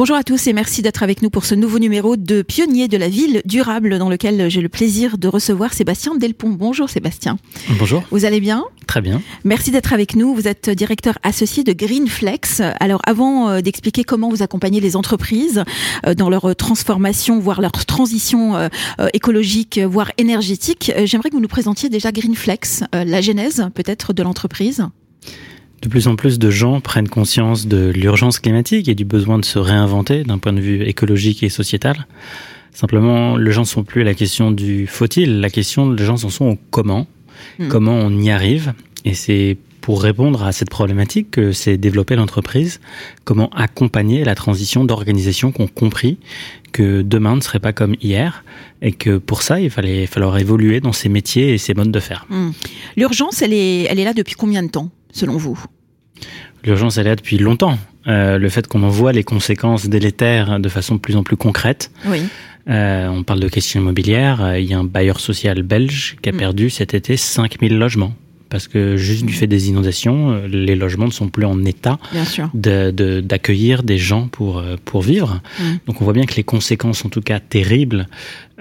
Bonjour à tous et merci d'être avec nous pour ce nouveau numéro de Pionniers de la ville durable dans lequel j'ai le plaisir de recevoir Sébastien Delpont. Bonjour Sébastien. Bonjour. Vous allez bien? Très bien. Merci d'être avec nous. Vous êtes directeur associé de Greenflex. Alors avant euh, d'expliquer comment vous accompagnez les entreprises euh, dans leur transformation, voire leur transition euh, écologique, voire énergétique, j'aimerais que vous nous présentiez déjà Greenflex, la genèse peut-être de l'entreprise. De plus en plus de gens prennent conscience de l'urgence climatique et du besoin de se réinventer d'un point de vue écologique et sociétal. Simplement, les gens ne sont plus à la question du faut-il, la question, les gens en sont au comment, hmm. comment on y arrive. Et c'est pour répondre à cette problématique que s'est développée l'entreprise, comment accompagner la transition d'organisations qui ont compris que demain ne serait pas comme hier et que pour ça, il fallait falloir évoluer dans ces métiers et ces modes de faire. Hmm. L'urgence, elle est, elle est là depuis combien de temps? Selon vous L'urgence, elle est là depuis longtemps. Euh, le fait qu'on en voit les conséquences délétères de façon de plus en plus concrète. Oui. Euh, on parle de questions immobilières. Euh, il y a un bailleur social belge qui a mm. perdu cet été 5000 logements. Parce que juste du mm. fait des inondations, les logements ne sont plus en état d'accueillir de, des gens pour, pour vivre. Mm. Donc on voit bien que les conséquences, en tout cas terribles,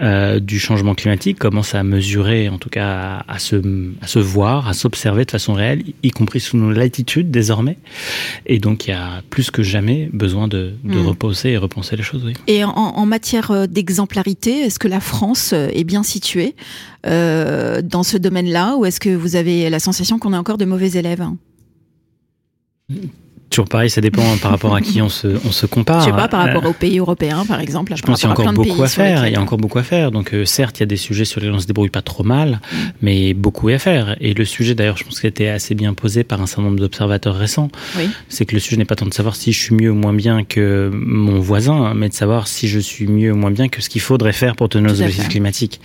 euh, du changement climatique commence à mesurer, en tout cas à, se, à se voir, à s'observer de façon réelle, y compris sous nos latitudes désormais. Et donc il y a plus que jamais besoin de, de hmm. reposer et repenser les choses. Oui. Et en, en matière euh, d'exemplarité, est-ce que la France euh, est bien située euh, dans ce domaine-là ou est-ce que vous avez la sensation qu'on est encore de mauvais élèves? Toujours pareil, ça dépend par rapport à qui on se, on se compare. Je sais pas, par rapport aux pays européens, par exemple. Je pense qu'il y a encore beaucoup à faire. Il y a encore beaucoup à faire. Donc, euh, certes, il y a des sujets sur lesquels on se débrouille pas trop mal, mm. mais beaucoup à faire. Et le sujet, d'ailleurs, je pense qu'il a été assez bien posé par un certain nombre d'observateurs récents. Oui. C'est que le sujet n'est pas tant de savoir si je suis mieux ou moins bien que mon voisin, mais de savoir si je suis mieux ou moins bien que ce qu'il faudrait faire pour tenir nos objectifs climatiques.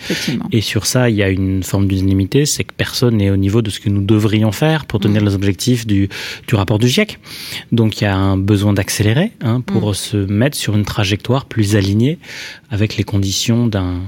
Et sur ça, il y a une forme d'unanimité, c'est que personne n'est au niveau de ce que nous devrions faire pour tenir mm. les objectifs du, du rapport du GIEC. Donc, il y a un besoin d'accélérer hein, pour mm. se mettre sur une trajectoire plus alignée avec les conditions d'un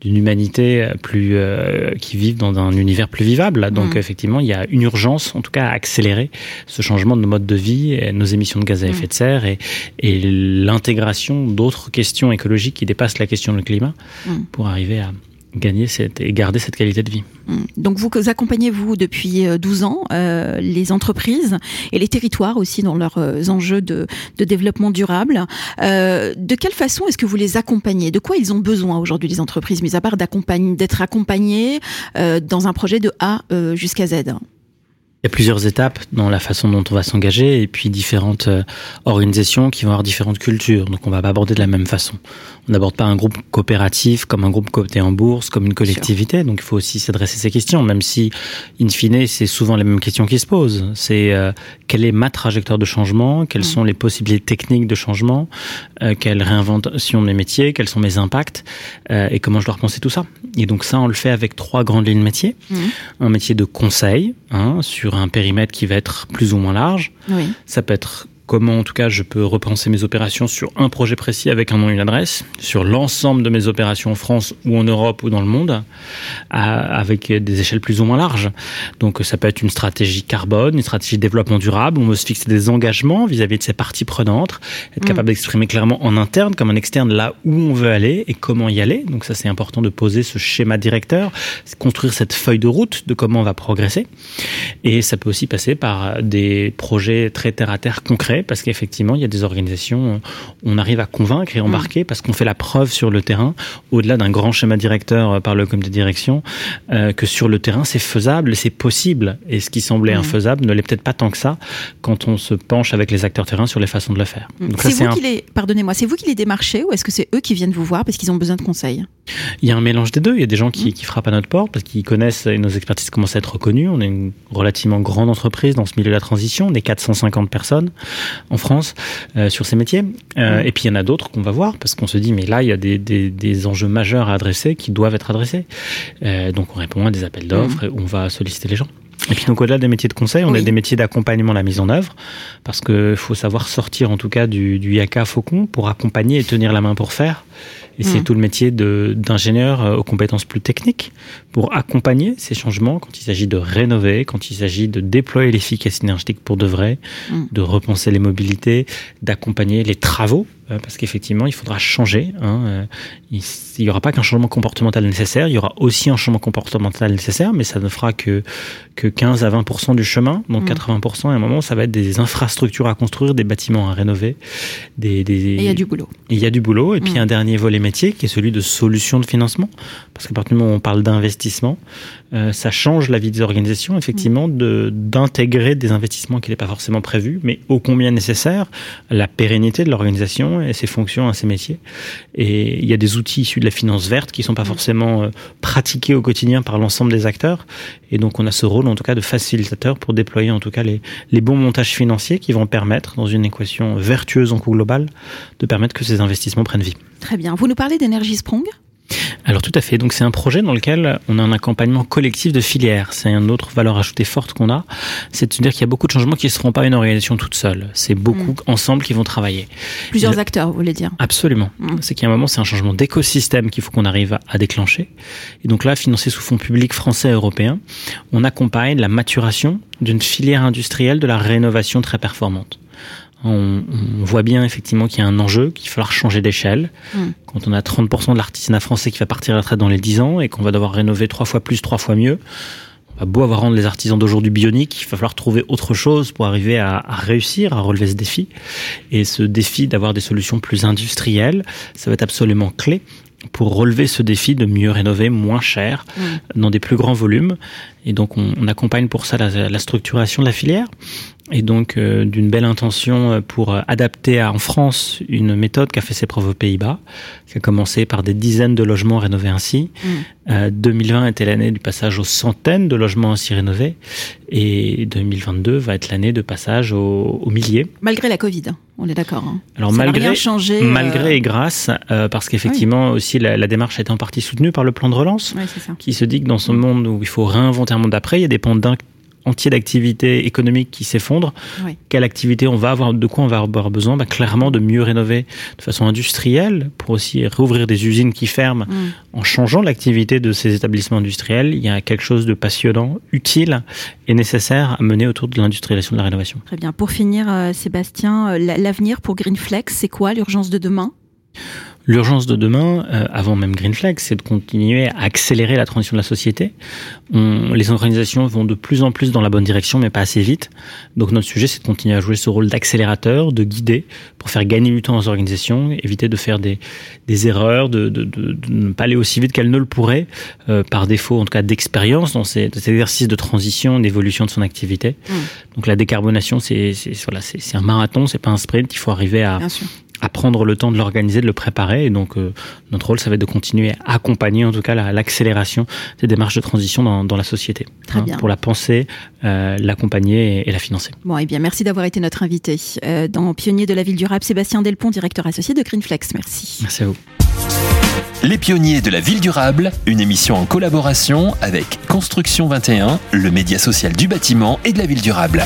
d'une humanité plus euh, qui vit dans un univers plus vivable. Donc mm. effectivement, il y a une urgence, en tout cas, à accélérer ce changement de mode de vie, nos émissions de gaz à effet de serre et, et l'intégration d'autres questions écologiques qui dépassent la question du climat mm. pour arriver à, gagner cette, et garder cette qualité de vie. Mmh. Donc vous accompagnez vous depuis 12 euh, ans euh, les entreprises et les territoires aussi dans leurs euh, enjeux de, de, développement durable. Euh, de quelle façon est-ce que vous les accompagnez? De quoi ils ont besoin aujourd'hui les entreprises, mis à part d'être accompagnés euh, dans un projet de A jusqu'à Z? Il y a plusieurs étapes dans la façon dont on va s'engager et puis différentes euh, organisations qui vont avoir différentes cultures. Donc on va pas aborder de la même façon. On n'aborde pas un groupe coopératif comme un groupe coté en bourse, comme une collectivité. Donc il faut aussi s'adresser ces questions, même si, in fine, c'est souvent les mêmes questions qui se posent. C'est euh, quelle est ma trajectoire de changement, quelles mm. sont les possibilités techniques de changement, euh, quelle réinvention de mes métiers, quels sont mes impacts? Euh, et comment je dois repenser tout ça? Et donc ça, on le fait avec trois grandes lignes métiers. Mm. Un métier de conseil hein, sur un périmètre qui va être plus ou moins large. Oui. Ça peut être comment en tout cas je peux repenser mes opérations sur un projet précis avec un nom et une adresse, sur l'ensemble de mes opérations en France ou en Europe ou dans le monde, avec des échelles plus ou moins larges. Donc ça peut être une stratégie carbone, une stratégie de développement durable, on veut se fixer des engagements vis-à-vis de ces parties prenantes, être capable mm. d'exprimer clairement en interne comme en externe là où on veut aller et comment y aller. Donc ça c'est important de poser ce schéma directeur, construire cette feuille de route de comment on va progresser. Et ça peut aussi passer par des projets très terre à terre concrets parce qu'effectivement, il y a des organisations, on arrive à convaincre et embarquer parce qu'on fait la preuve sur le terrain, au-delà d'un grand schéma directeur euh, par le comité de direction, euh, que sur le terrain, c'est faisable, c'est possible. Et ce qui semblait mmh. infaisable ne l'est peut-être pas tant que ça quand on se penche avec les acteurs terrain sur les façons de le faire. Mmh. C'est vous qui les, pardonnez-moi, c'est vous qui les démarchez ou est-ce que c'est eux qui viennent vous voir parce qu'ils ont besoin de conseils? Il y a un mélange des deux. Il y a des gens qui, mmh. qui frappent à notre porte parce qu'ils connaissent et nos expertises commencent à être reconnues. On est une relativement grande entreprise dans ce milieu de la transition. On est 450 personnes en France euh, sur ces métiers. Euh, et puis il y en a d'autres qu'on va voir parce qu'on se dit mais là il y a des, des, des, enjeux majeurs à adresser qui doivent être adressés. Euh, donc on répond à des appels d'offres, et on va solliciter les gens. Et puis donc au-delà des métiers de conseil, on a des métiers d'accompagnement à la mise en œuvre, parce qu'il faut savoir sortir en tout cas du, du yaka faucon pour accompagner et tenir la main pour faire Et c'est mm. tout le métier d'ingénieur euh, aux compétences plus techniques pour accompagner ces changements quand il s'agit de rénover, quand il s'agit de déployer l'efficacité énergétique pour de vrai, mm. de repenser les mobilités, d'accompagner les travaux parce qu'effectivement, il faudra changer. Hein, euh, il n'y aura pas qu'un changement comportemental nécessaire, il y aura aussi un changement comportemental nécessaire, mais ça ne fera que, que 15 à 20% du chemin. Donc 80%, mm. à un moment, ça va être des infrastructures à construire, des bâtiments à rénover. Des, des... Et il y a du boulot. Il y a du boulot. Et puis mm. un dernier volet métier qui est celui de solutions de financement. Parce qu'à partir du moment où on parle d'investissement, euh, ça change la vie des organisations, effectivement, de d'intégrer des investissements qui n'étaient pas forcément prévus, mais ô combien nécessaires, la pérennité de l'organisation et ses fonctions à ses métiers. Et il y a des outils issus de la finance verte qui sont pas forcément euh, pratiqués au quotidien par l'ensemble des acteurs. Et donc, on a ce rôle, en tout cas, de facilitateur pour déployer, en tout cas, les, les bons montages financiers qui vont permettre, dans une équation vertueuse en coût de permettre que ces investissements prennent vie. Très bien. Vous nous parlez d'énergie Sprong alors tout à fait. Donc c'est un projet dans lequel on a un accompagnement collectif de filières. C'est une autre valeur ajoutée forte qu'on a. C'est de dire qu'il y a beaucoup de changements qui ne seront pas une organisation toute seule. C'est beaucoup mm. ensemble qui vont travailler. Plusieurs acteurs, vous voulez dire? Absolument. Mm. C'est a un moment, c'est un changement d'écosystème qu'il faut qu'on arrive à, déclencher. Et donc là, financé sous fonds publics français et européens, on accompagne la maturation d'une filière industrielle de la rénovation très performante. On, voit bien effectivement qu'il y a un enjeu, qu'il va falloir changer d'échelle. Mm. Quand on a 30% de l'artisanat français qui va partir à la retraite dans les 10 ans et qu'on va devoir rénover trois fois plus, trois fois mieux, on va beau avoir rendre les artisans d'aujourd'hui bioniques, il va falloir trouver autre chose pour arriver à, à, réussir à relever ce défi. Et ce défi d'avoir des solutions plus industrielles, ça va être absolument clé pour relever ce défi de mieux rénover moins cher mm. dans des plus grands volumes. Et donc on, on accompagne pour ça la, la, structuration de la filière et donc euh, d'une belle intention euh, pour euh, adapter à, en France une méthode qui a fait ses preuves aux Pays-Bas, qui a commencé par des dizaines de logements rénovés ainsi. 2020 mm. était l'année du passage aux centaines de logements ainsi rénovés, et 2022 va être l'année de passage aux, milliers. Malgré la Covid, hein, on est d'accord. Hein. Alors malgré, changé, malgré et grâce, parce qu'effectivement aussi la, la, démarche a été en partie soutenue par le plan de relance, qui se dit que dans ce monde où il faut réinventer un monde d'après, il y a des pans entier d'activités économiques qui s'effondrent. Quelle activité on va avoir, de quoi on va avoir besoin? Bah, Clairement de mieux rénover de façon industrielle pour aussi réouvrir des usines qui ferment mm. en changeant l'activité de ces établissements industriels. Il y a quelque chose de passionnant, utile et nécessaire à mener autour de l'industrialisation de la rénovation. Très bien. Pour finir, euh, Sébastien, euh, l'avenir pour Greenflex, c'est quoi? L'urgence de demain? L'urgence de demain, euh, avant même Greenflex, c'est de continuer à accélérer la transition de la société. On, les organisations vont de plus en plus dans la bonne direction, mais pas assez vite. Donc notre sujet, c'est de continuer à jouer ce rôle d'accélérateur, de guider, pour faire gagner du temps aux organisations, éviter de faire des, des erreurs, de, de, de, de, ne pas aller aussi vite qu'elles ne le pourraient, euh, par défaut en tout cas d'expérience dans ces, ces, exercices de transition, d'évolution de son activité. Mmh. Donc la décarbonation, c'est voilà, c'est un marathon, c'est pas un sprint. Il faut arriver à, à prendre le temps de l'organiser, de le préparer. Et donc, euh, notre rôle, ça va être de continuer à accompagner, en tout cas, l'accélération des démarches de transition dans, dans la société. Très hein, bien. Pour la penser, euh, l'accompagner et, et, la financer. Bon, et eh bien, merci d'avoir été notre invité euh, dans Pionnier de la ville durable, Sébastien Delpont, directeur associé de Greenflex. Merci. Merci à vous. Les pionniers de la ville durable, une émission en collaboration avec Construction 21, le média social du bâtiment et de la ville durable.